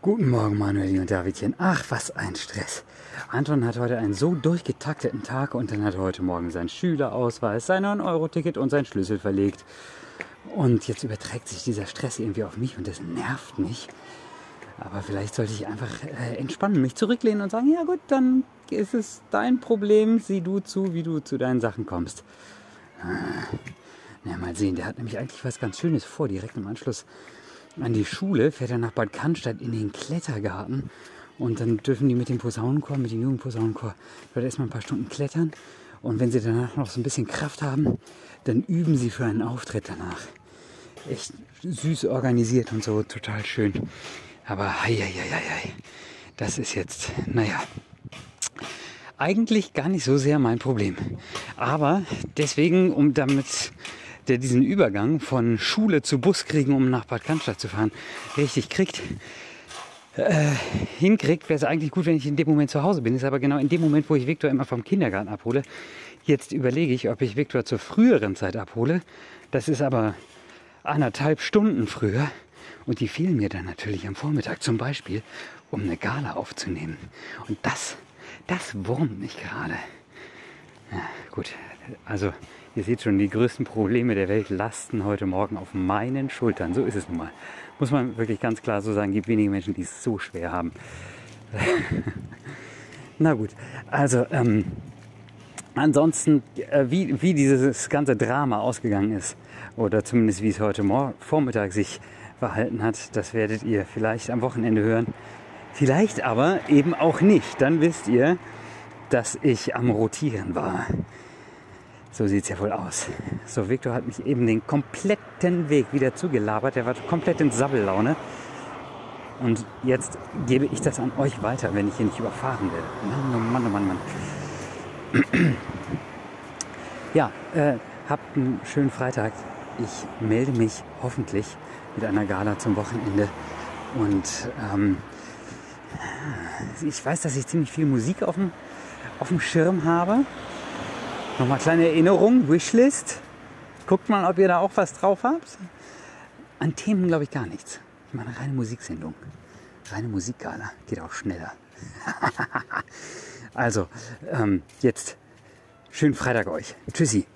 Guten Morgen, Manueli und Davidchen. Ach, was ein Stress. Anton hat heute einen so durchgetakteten Tag und dann hat er heute Morgen seinen Schülerausweis, sein 9-Euro-Ticket und seinen Schlüssel verlegt. Und jetzt überträgt sich dieser Stress irgendwie auf mich und das nervt mich. Aber vielleicht sollte ich einfach äh, entspannen, mich zurücklehnen und sagen, ja gut, dann ist es dein Problem, sieh du zu, wie du zu deinen Sachen kommst. Na, mal sehen, der hat nämlich eigentlich was ganz Schönes vor, direkt im Anschluss an die Schule fährt er nach Bad Cannstatt in den Klettergarten und dann dürfen die mit dem Posaunenchor, mit dem Jugendposaunenchor, dort erstmal ein paar Stunden klettern und wenn sie danach noch so ein bisschen Kraft haben, dann üben sie für einen Auftritt danach. Echt süß organisiert und so, total schön. Aber hei, hei, hei, hei. das ist jetzt, naja, eigentlich gar nicht so sehr mein Problem. Aber deswegen, um damit der diesen Übergang von Schule zu Bus kriegen, um nach Bad Cannstatt zu fahren, richtig kriegt, äh, hinkriegt, wäre es eigentlich gut, wenn ich in dem Moment zu Hause bin. Ist aber genau in dem Moment, wo ich Viktor immer vom Kindergarten abhole. Jetzt überlege ich, ob ich Viktor zur früheren Zeit abhole. Das ist aber anderthalb Stunden früher. Und die fehlen mir dann natürlich am Vormittag zum Beispiel, um eine Gala aufzunehmen. Und das, das wurmt mich gerade. Ja, gut, also Ihr seht schon, die größten Probleme der Welt lasten heute Morgen auf meinen Schultern. So ist es nun mal. Muss man wirklich ganz klar so sagen, gibt wenige Menschen, die es so schwer haben. Na gut, also ähm, ansonsten, äh, wie, wie dieses ganze Drama ausgegangen ist, oder zumindest wie es heute Vormittag sich verhalten hat, das werdet ihr vielleicht am Wochenende hören. Vielleicht aber eben auch nicht. Dann wisst ihr, dass ich am Rotieren war. So sieht es ja wohl aus. So, Victor hat mich eben den kompletten Weg wieder zugelabert. Er war komplett in Sabbellaune. Und jetzt gebe ich das an euch weiter, wenn ich hier nicht überfahren werde. Mann, oh Mann, oh Mann, Mann. Ja, äh, habt einen schönen Freitag. Ich melde mich hoffentlich mit einer Gala zum Wochenende. Und ähm, ich weiß, dass ich ziemlich viel Musik auf dem, auf dem Schirm habe. Nochmal kleine Erinnerung, Wishlist. Guckt mal, ob ihr da auch was drauf habt. An Themen glaube ich gar nichts. Ich mache eine reine Musiksendung. Reine Musikgala. Geht auch schneller. also, ähm, jetzt schönen Freitag euch. Tschüssi.